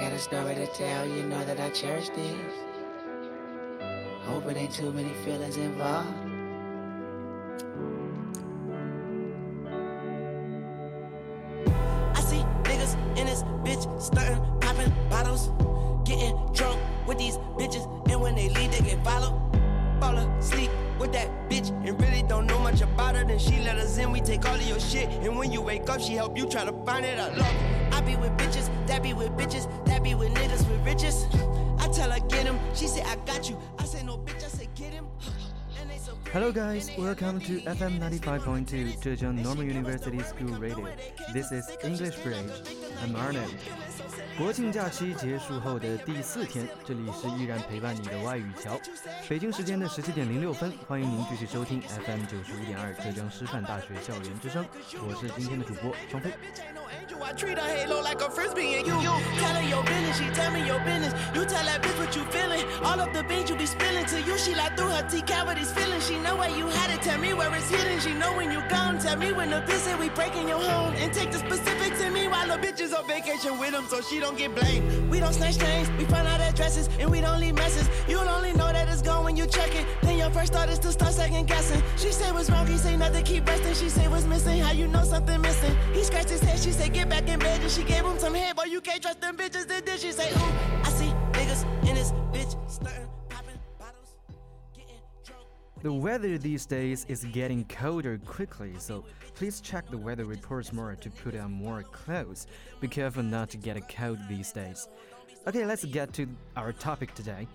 got a story to tell, you know that I cherish this. Hope it ain't too many feelings involved. I see niggas in this bitch stunting, popping bottles, getting drunk with these bitches, and when they leave, they get followed. Fall asleep with that bitch and really don't know much about her. Then she let us in, we take all of your shit, and when you wake up, she help you try to find it. I love her. I be with bitches, that be with bitches, be with niggas with riches. I tell her get him, she say I got you. I say no bitch, I say get him. Hello guys, welcome to FM 95.2 Zhejiang Normal University School Radio. This is English Bridge. I'm Arnold. 国庆假期结束后的第四天，这里是依然陪伴你的外语桥。北京时间的十七点零六分，欢迎您继续收听 FM 九十五点二浙江师范大学校园之声，我是今天的主播双飞。Angel. I treat her halo like a frisbee, and you, you tell her your business, she tell me your business. You tell that bitch what you feeling. All of the beans you be spilling to you, she like through her T cavities feeling. She know where you had it, tell me where it's hidden. She know when you gone, tell me when the say we breaking your home. And take the specifics in me while the bitches on vacation with him, so she don't get blamed. We don't snatch things, we find out addresses, and we don't leave messes. You'll only know that it's gone when you check it. Then your first thought is to start second guessing. She say what's wrong, he say nothing, keep resting. She say what's missing, how you know something missing. He scratched his head, she say get back in bed, and she gave him some head. Boy, you can't trust them bitches. And then she say, ooh, I see niggas in this bitch stunting, popping bottles, getting drunk. The weather these days is getting colder quickly, so please check the weather reports more to put on more clothes. Be careful not to get a cold these days. Okay, let's get to our topic today.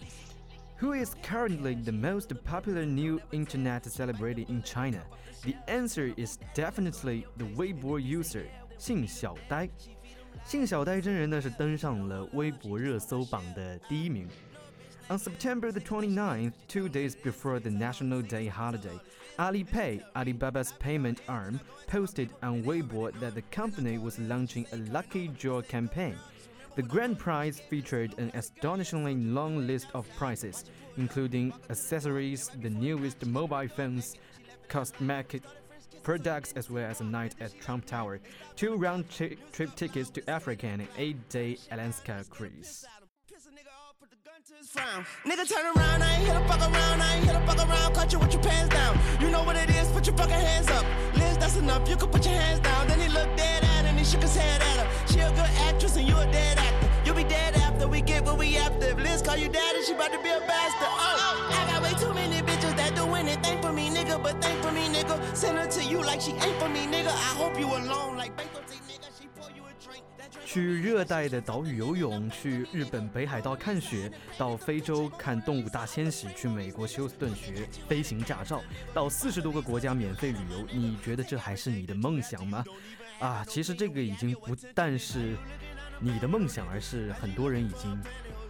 Who is currently the most popular new internet celebrity in China? The answer is definitely the Weibo user 信小呆。信小呆真人呢是登上了微博热搜榜的第一名。On September the 29th, two days before the National Day holiday, Alipay, Alibaba's payment arm, posted on Weibo that the company was launching a lucky draw campaign. The grand prize featured an astonishingly long list of prizes, including accessories, the newest mobile phones, cosmetic products, as well as a night at Trump Tower, two round tri- trip tickets to Africa, and an eight-day Alaska cruise. Nigga turn around, I ain't hit a fuck around, I ain't hit a fuck around. You with your pants down. You know what it is, put your fucking hands up. Liz, that's enough, you can put your hands down. Then he looked dead at and he shook his head at her. She a good actress and you a dead actor. You'll be dead after we get what we after. If Liz call you daddy, she about to be a bastard. Oh, 去热带的岛屿游泳，去日本北海道看雪，到非洲看动物大迁徙，去美国休斯顿学飞行驾照，到四十多个国家免费旅游，你觉得这还是你的梦想吗？啊，其实这个已经不但是你的梦想，而是很多人已经。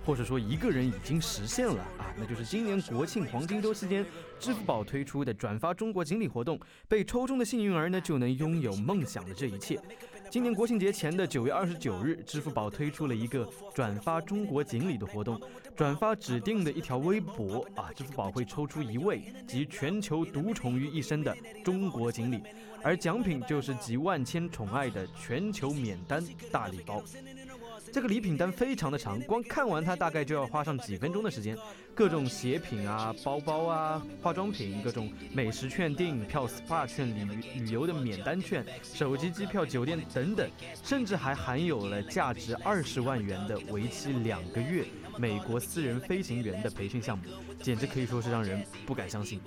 或者说一个人已经实现了啊，那就是今年国庆黄金周期间，支付宝推出的转发中国锦鲤活动，被抽中的幸运儿呢就能拥有梦想的这一切。今年国庆节前的九月二十九日，支付宝推出了一个转发中国锦鲤的活动，转发指定的一条微博啊，支付宝会抽出一位集全球独宠于一身的中国锦鲤，而奖品就是集万千宠爱的全球免单大礼包。这个礼品单非常的长，光看完它大概就要花上几分钟的时间。各种鞋品啊、包包啊、化妆品、各种美食券、电影票、SPA 券、旅旅游的免单券、手机机票、酒店等等，甚至还含有了价值二十万元的为期两个月美国私人飞行员的培训项目，简直可以说是让人不敢相信。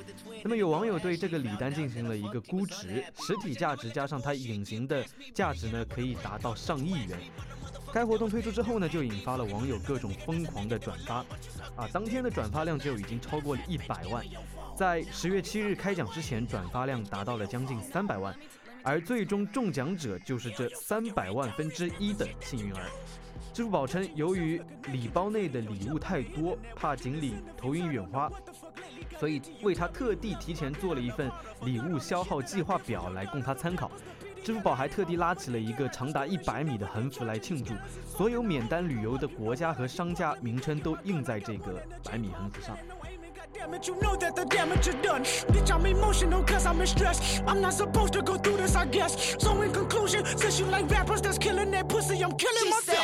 那么有网友对这个礼单进行了一个估值，实体价值加上它隐形的价值呢，可以达到上亿元。该活动推出之后呢，就引发了网友各种疯狂的转发，啊，当天的转发量就已经超过了一百万，在十月七日开奖之前，转发量达到了将近三百万，而最终中奖者就是这三百万分之一的幸运儿。支付宝称，由于礼包内的礼物太多，怕锦鲤头晕眼花，所以为他特地提前做了一份礼物消耗计划表来供他参考。支付宝还特地拉起了一个长达一百米的横幅来庆祝，所有免单旅游的国家和商家名称都印在这个百米横幅上。Damn it, you know that the damage is done. Bitch, I'm emotional cause I'm in stress. I'm not supposed to go through this, I guess. So, in conclusion, since you like rappers that's killing that pussy, I'm killing She myself.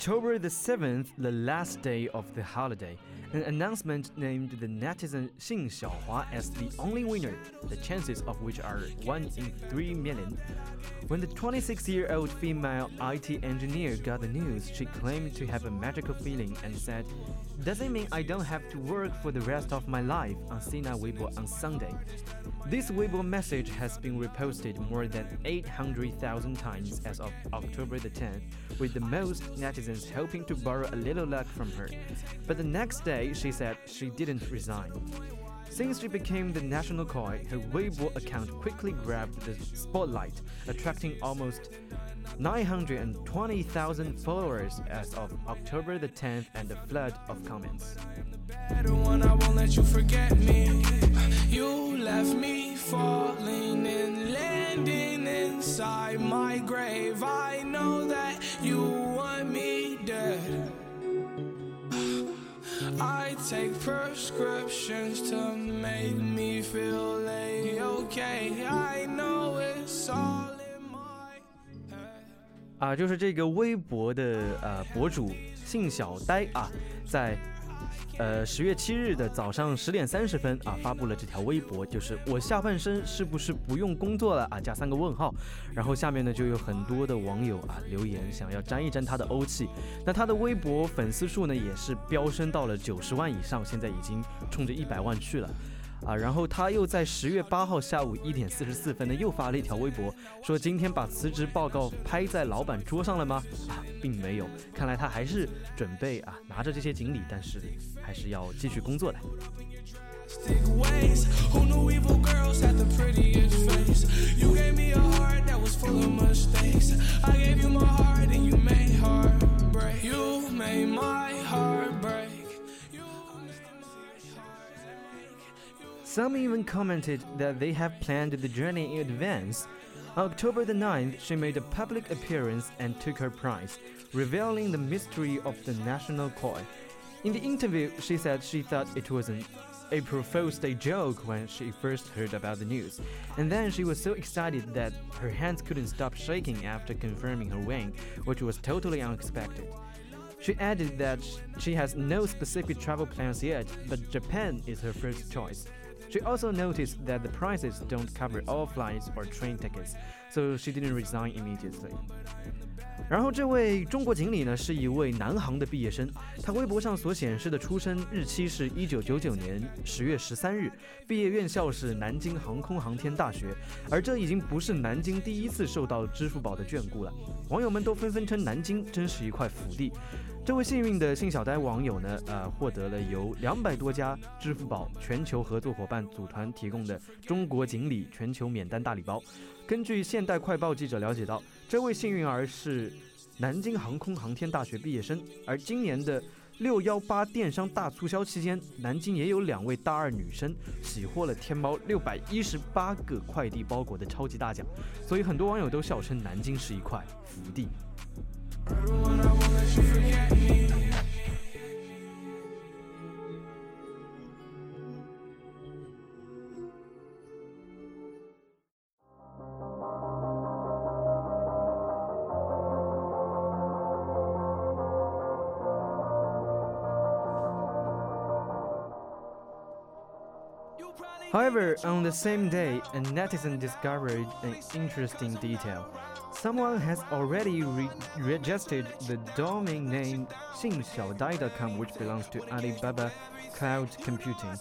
October the 7th, the last day of the holiday, an announcement named the netizen Xing Xiaohua as the only winner, the chances of which are 1 in 3 million. When the 26 year old female IT engineer got the news, she claimed to have a magical feeling and said, Does it mean I don't have to work for the rest of my life? on Sina Weibo on Sunday. This Weibo message has been reposted more than 800,000 times as of October the 10th, with the most netizens hoping to borrow a little luck from her. But the next day, she said she didn't resign. Since she became the national koi, her Weibo account quickly grabbed the spotlight, attracting almost 920,000 followers as of October the 10th and a flood of comments. I know that you want me dead. I take prescriptions to make me feel a okay. I know it's all in my head. 啊，就是这个微博的呃博主姓小呆啊，在呃十月七日的早上十点三十分啊发布了这条微博，就是我下半身是不是不用工作了啊？加三个问号，然后下面呢就有很多的网友啊留言，想要沾一沾他的欧气。那他的微博粉丝数呢也是飙升到了九十万以上，现在已经冲着一百万去了。啊，然后他又在十月八号下午一点四十四分呢，又发了一条微博，说今天把辞职报告拍在老板桌上了吗？啊，并没有，看来他还是准备啊拿着这些锦鲤，但是还是要继续工作的。Some even commented that they have planned the journey in advance. On October the 9th, she made a public appearance and took her prize, revealing the mystery of the national koi. In the interview, she said she thought it was an April Fool's Day joke when she first heard about the news, and then she was so excited that her hands couldn't stop shaking after confirming her win, which was totally unexpected. She added that she has no specific travel plans yet, but Japan is her first choice. She also noticed that the prices don't cover all flights or train tickets, so she didn't resign immediately. 然后这位中国锦鲤呢，是一位南航的毕业生。他微博上所显示的出生日期是一九九九年十月十三日，毕业院校是南京航空航天大学。而这已经不是南京第一次受到支付宝的眷顾了，网友们都纷纷称南京真是一块福地。这位幸运的姓小呆网友呢，呃，获得了由两百多家支付宝全球合作伙伴组团提供的中国锦鲤全球免单大礼包。根据现代快报记者了解到，这位幸运儿是南京航空航天大学毕业生，而今年的六幺八电商大促销期间，南京也有两位大二女生喜获了天猫六百一十八个快递包裹的超级大奖，所以很多网友都笑称南京是一块福地。However, on the same day, a netizen discovered an interesting detail. Someone has already re- registered the domain name xingxiaodai.com, which belongs to Alibaba Cloud Computing.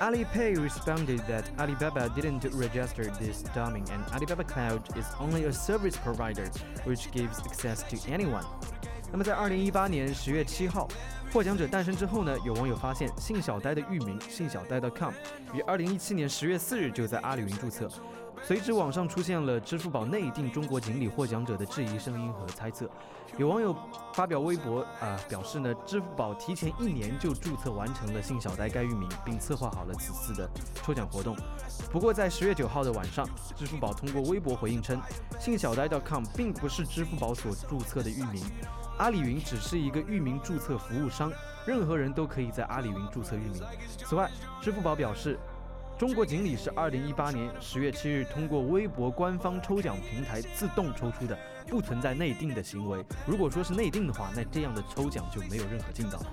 Alipay responded that Alibaba didn't register this domain and Alibaba Cloud is only a service provider which gives access to anyone. 那么在二零一八年十月七号，获奖者诞生之后呢，有网友发现信小呆的域名信小呆 .com 于二零一七年十月四日就在阿里云注册。随之，网上出现了支付宝内定中国锦鲤获奖者的质疑声音和猜测。有网友发表微博啊、表示呢，支付宝提前一年就注册完成了姓小呆该域名，并策划好了此次的抽奖活动。不过，在十月九号的晚上，支付宝通过微博回应称，姓小呆 .com 并不是支付宝所注册的域名。阿里云只是一个域名注册服务商，任何人都可以在阿里云注册域名。此外，支付宝表示，中国锦鲤是二零一八年十月七日通过微博官方抽奖平台自动抽出的，不存在内定的行为。如果说是内定的话，那这样的抽奖就没有任何劲道了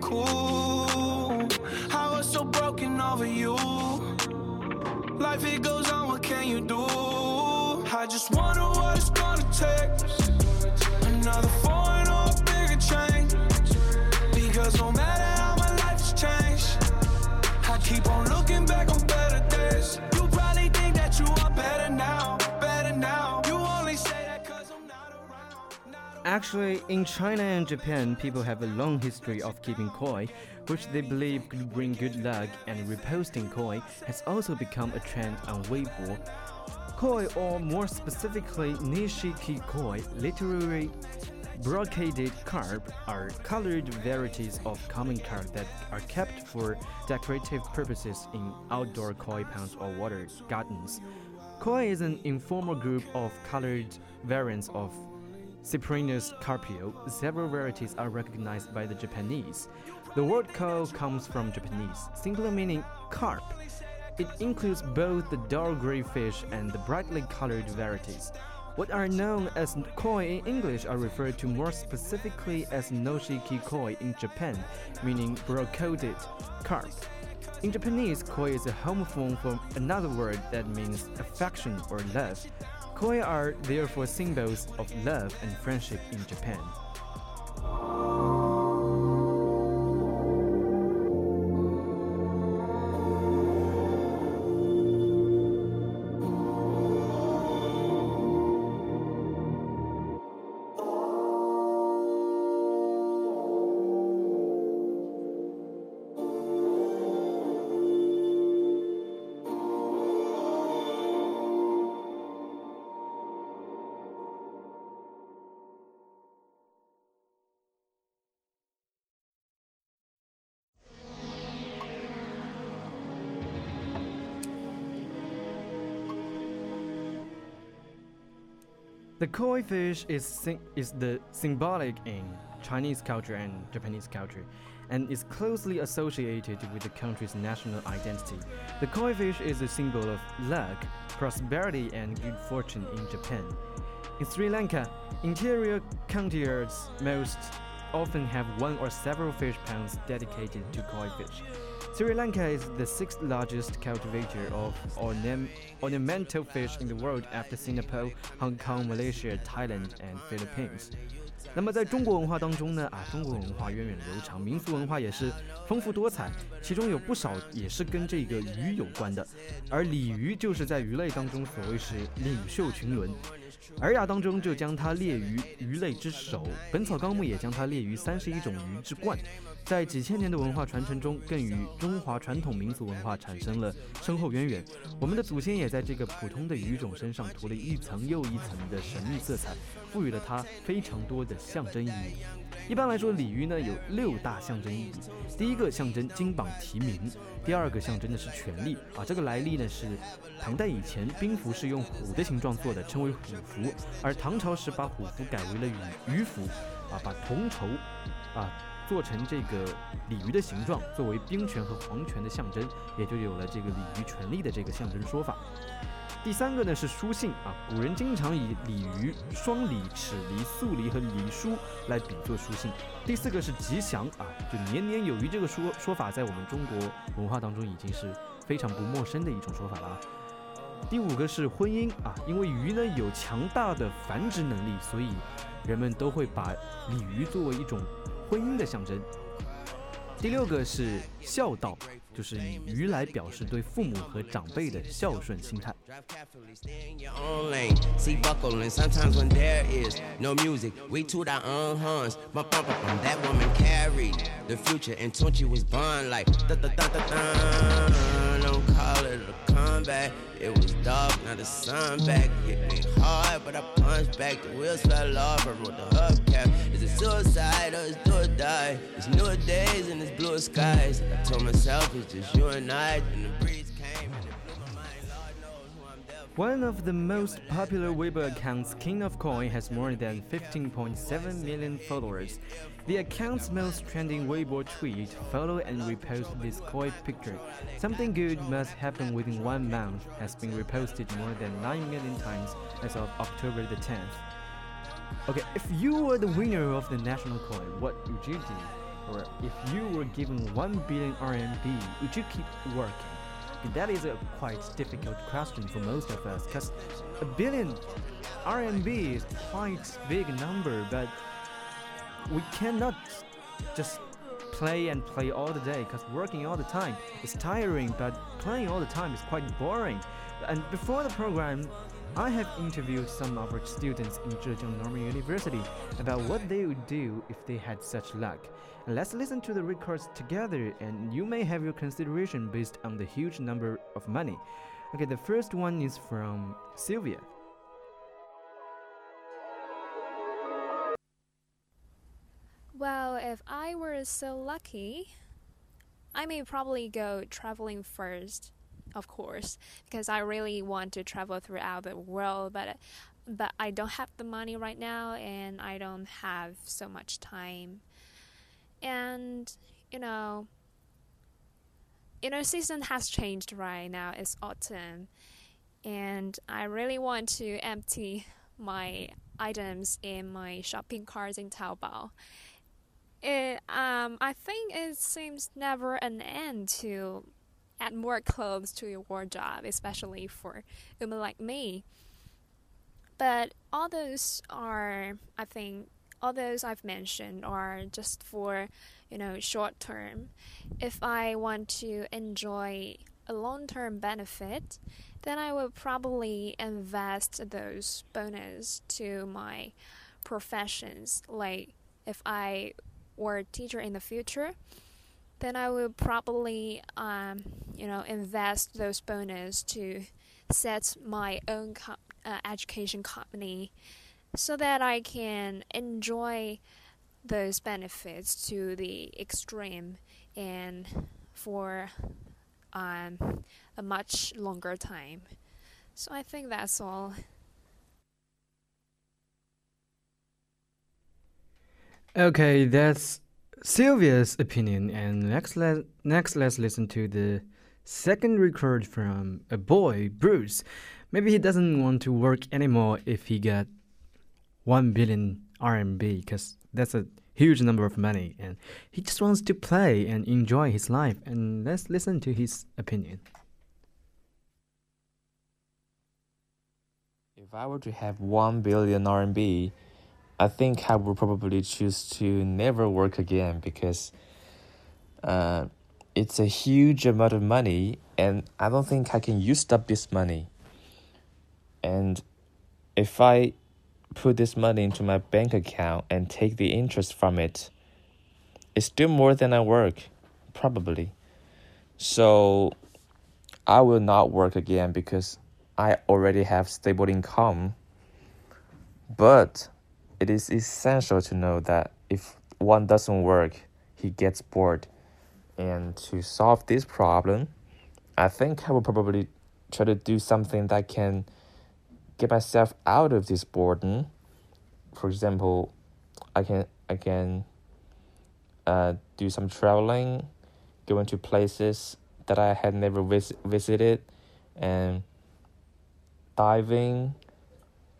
cool. I was so broken over you. Life it goes on, what can you do? I just wonder what it's gonna take. Another Actually, in China and Japan, people have a long history of keeping koi, which they believe could bring good luck, and reposting koi has also become a trend on Weibo. Koi, or more specifically Nishiki koi, literally brocaded carp, are colored varieties of common carp that are kept for decorative purposes in outdoor koi ponds or water gardens. Koi is an informal group of colored variants of Cyprinus carpio, several varieties are recognized by the Japanese. The word ko comes from Japanese, singular meaning carp. It includes both the dull gray fish and the brightly colored varieties. What are known as koi in English are referred to more specifically as Nishiki koi in Japan, meaning brocoded carp. In Japanese, koi is a homophone for another word that means affection or love. Koi are therefore symbols of love and friendship in Japan. The koi fish is, is the symbolic in Chinese culture and Japanese culture and is closely associated with the country's national identity. The koi fish is a symbol of luck, prosperity, and good fortune in Japan. In Sri Lanka, interior countyards most often have one or several fish ponds dedicated to koi fish. Sri Lanka is the sixth largest cultivator of ornam- ornamental fish in the world after Singapore, Hong Kong, Malaysia, Thailand, and Philippines. 那么在中国文化当中呢，啊，中国文化源远流长，民俗文化也是丰富多彩，其中有不少也是跟这个鱼有关的。而鲤鱼就是在鱼类当中所谓是领袖群伦，《 尔雅》当中就将它列于鱼类之首，《本草纲目》也将它列于三十一种鱼之冠。在几千年的文化传承中，更与中华传统民族文化产生了深厚渊源。我们的祖先也在这个普通的鱼种身上涂了一层又一层的神秘色彩，赋予了它非常多的象征意义。一般来说，鲤鱼呢有六大象征意义。第一个象征金榜题名，第二个象征的是权力啊。这个来历呢是唐代以前兵符是用虎的形状做的，称为虎符，而唐朝时把虎符改为了鱼鱼符，啊，把铜筹啊做成这个鲤鱼的形状，作为兵权和皇权的象征，也就有了这个鲤鱼权力的这个象征说法。第三个呢是书信啊，古人经常以鲤鱼、双鲤、尺鲤、素鲤和鲤书来比作书信。第四个是吉祥啊，就年年有余这个说说法，在我们中国文化当中已经是非常不陌生的一种说法了啊。第五个是婚姻啊，因为鱼呢有强大的繁殖能力，所以人们都会把鲤鱼作为一种婚姻的象征。第六个是孝道，就是以鱼来表示对父母和长辈的孝顺心态。Don't call it ready to come back. It was dark, now the sun back. Hit me hard, but I punched back. The wheels fell off, I wrote the hubcap. Is it suicide or is do or die? It's new days and it's blue skies. I told myself it's just you and I, and the breeze One of the most popular Weibo accounts, King of Koi, has more than 15.7 million followers. The account's most trending Weibo tweet, follow and repost this koi picture. Something good must happen within one month has been reposted more than 9 million times as of October the 10th. Okay, if you were the winner of the national koi, what would you do? Or if you were given 1 billion RMB, would you keep working? That is a quite difficult question for most of us, because a billion RMB is quite big number, but we cannot just play and play all the day because working all the time is tiring but playing all the time is quite boring. And before the program i have interviewed some of our students in zhejiang normal university about what they would do if they had such luck. Let's listen to the records together and you may have your consideration based on the huge number of money. Okay the first one is from sylvia. Well, if I were so lucky, I may probably go traveling first, of course, because I really want to travel throughout the world, but but I don't have the money right now and I don't have so much time. And you know, you know, season has changed right now. It's autumn, and I really want to empty my items in my shopping carts in Taobao it um I think it seems never an end to add more clothes to your wardrobe, especially for women like me. But all those are I think all those I've mentioned are just for, you know, short term. If I want to enjoy a long term benefit, then I will probably invest those bonus to my professions. Like if I were a teacher in the future, then I will probably, um, you know, invest those bonus to set my own co- uh, education company, so that I can enjoy those benefits to the extreme and for um, a much longer time. So I think that's all. Okay, that's Sylvia's opinion, and next let next let's listen to the second record from a boy, Bruce. Maybe he doesn't want to work anymore if he got one billion RMB, because that's a huge number of money, and he just wants to play and enjoy his life. And let's listen to his opinion. If I were to have 1 billion RMB, I think I would probably choose to never work again because uh, it's a huge amount of money and I don't think I can use up this money. And if I put this money into my bank account and take the interest from it, it's still more than I work, probably. So I will not work again because I already have stable income. But it is essential to know that if one doesn't work, he gets bored. And to solve this problem, I think I will probably try to do something that can get myself out of this boredom. For example, I can I can uh, do some traveling, going to places that I had never vis- visited, and diving,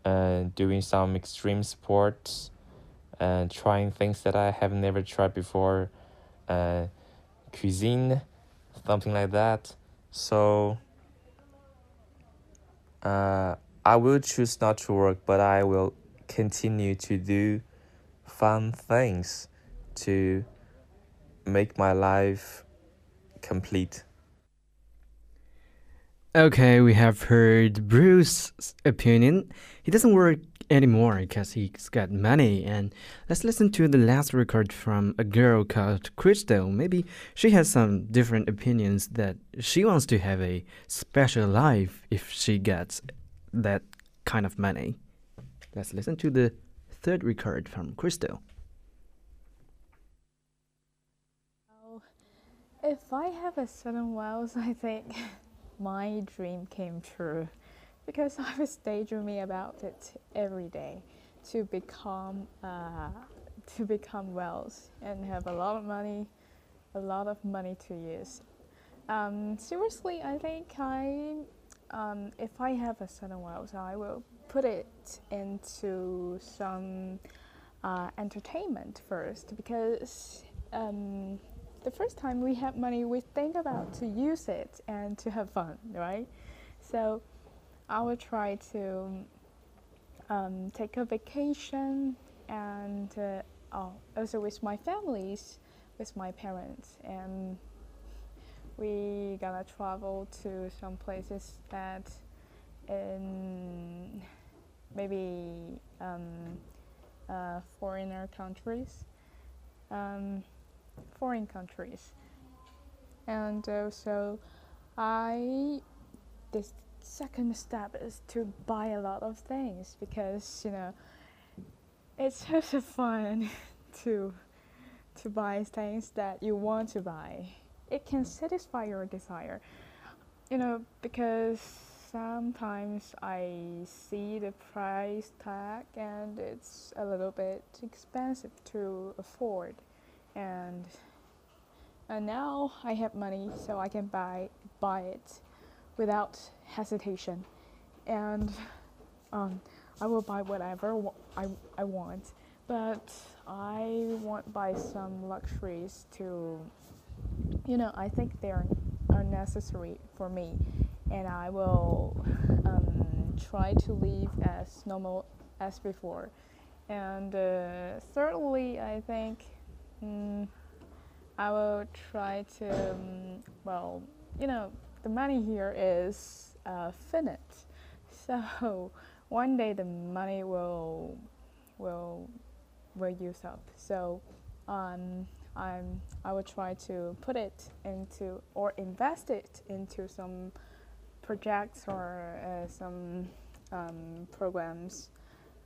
and doing some extreme sports, and trying things that I have never tried before, uh, cuisine, something like that. So, uh, I will choose not to work, but I will continue to do fun things to make my life complete. Okay, we have heard Bruce's opinion. He doesn't work anymore because he's got money. And let's listen to the last record from a girl called Crystal. Maybe she has some different opinions that she wants to have a special life if she gets that kind of money. Let's listen to the third record from Crystal. If I have a sudden wealth, I think my dream came true because I was daydreaming about it every day to become uh, to become wealth and have a lot of money, a lot of money to use. Um, seriously, I think I um, if I have a sudden wealth, I will put it into some uh, entertainment first because. Um, the first time we have money, we think about to use it and to have fun, right? So I will try to um, take a vacation and uh, oh, also with my families, with my parents, and we gonna travel to some places that in maybe um, uh, foreigner countries. Um, foreign countries. And uh, also, I this second step is to buy a lot of things because you know it's just fun to to buy things that you want to buy. It can satisfy your desire, you know, because sometimes I see the price tag and it's a little bit expensive to afford and and now I have money so I can buy buy it without hesitation. And um, I will buy whatever I, I want. But I won't buy some luxuries to you know I think they're unnecessary for me. And I will um, try to live as normal as before. And uh, I think Mm, I will try to, um, well, you know, the money here is uh, finite. So one day the money will will will use up. So um, I'm I will try to put it into or invest it into some projects or uh, some um, programs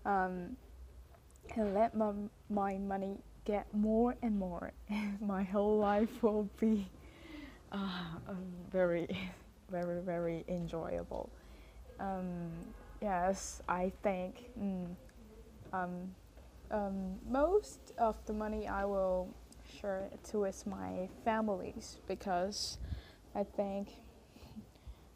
um, and let my, my money get more and more, my whole life will be uh, um, very, very, very enjoyable. Um, yes, I think mm, um, um, most of the money I will share to with my families because I think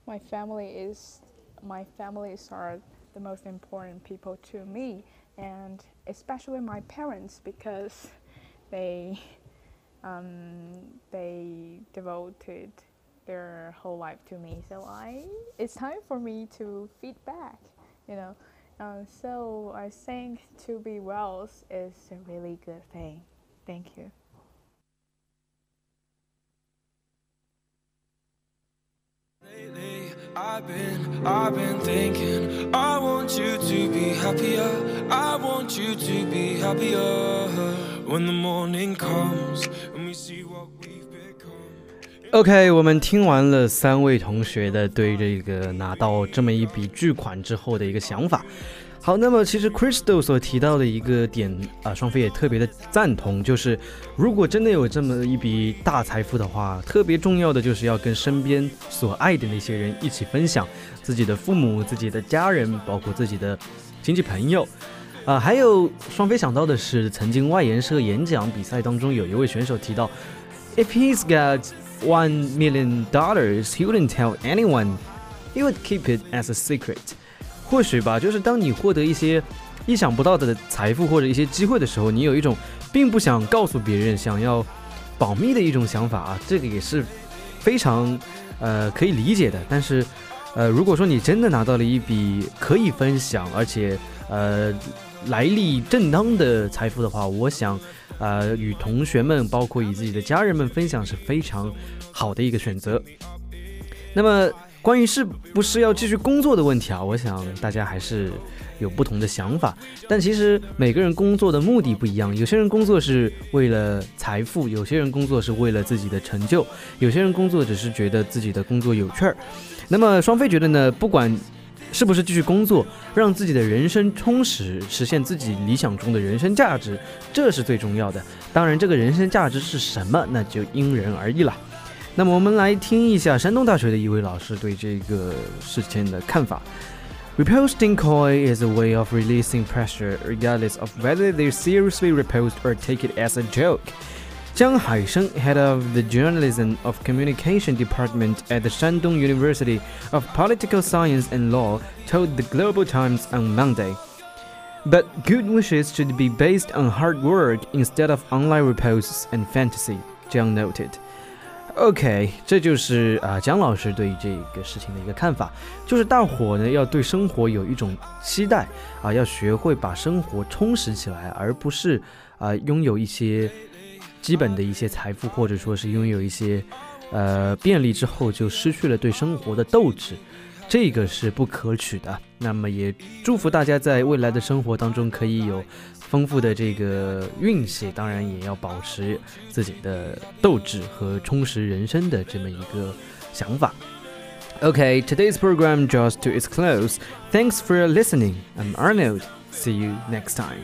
my family is my families are the most important people to me and especially my parents because they um, they devoted their whole life to me. So I it's time for me to feed back, you know. Uh, so I think to be well is a really good thing. Thank you. OK，我们听完了三位同学的对这个拿到这么一笔巨款之后的一个想法。好，那么其实 Crystal 所提到的一个点啊，双飞也特别的赞同，就是如果真的有这么一笔大财富的话，特别重要的就是要跟身边所爱的那些人一起分享，自己的父母、自己的家人，包括自己的亲戚朋友。啊，还有双飞想到的是，曾经外研社演讲比赛当中有一位选手提到，If he's got one million dollars, he wouldn't tell anyone, he would keep it as a secret. 或许吧，就是当你获得一些意想不到的财富或者一些机会的时候，你有一种并不想告诉别人、想要保密的一种想法啊，这个也是非常呃可以理解的。但是呃，如果说你真的拿到了一笔可以分享而且呃来历正当的财富的话，我想呃与同学们，包括与自己的家人们分享是非常好的一个选择。那么。关于是不是要继续工作的问题啊，我想大家还是有不同的想法。但其实每个人工作的目的不一样，有些人工作是为了财富，有些人工作是为了自己的成就，有些人工作只是觉得自己的工作有趣儿。那么双飞觉得呢，不管。是不是继续工作，让自己的人生充实，实现自己理想中的人生价值，这是最重要的。当然，这个人生价值是什么，那就因人而异了。那么我们来听一下山东大学的一位老师对这个事情的看法。Reposting koi is a way of releasing pressure, regardless of whether they seriously repost or take it as a joke. Jiang Haisheng, head of the Journalism of Communication Department at the Shandong University of Political Science and Law, told the Global Times on Monday. But good wishes should be based on hard work instead of online reposts and fantasy, Jiang noted. OK，这就是啊姜老师对于这个事情的一个看法，就是大伙呢要对生活有一种期待啊，要学会把生活充实起来，而不是啊拥有一些基本的一些财富，或者说是拥有一些，呃，便利之后就失去了对生活的斗志，这个是不可取的。那么也祝福大家在未来的生活当中可以有丰富的这个运气，当然也要保持自己的斗志和充实人生的这么一个想法。Okay, today's program draws to its close. Thanks for listening. I'm Arnold. See you next time.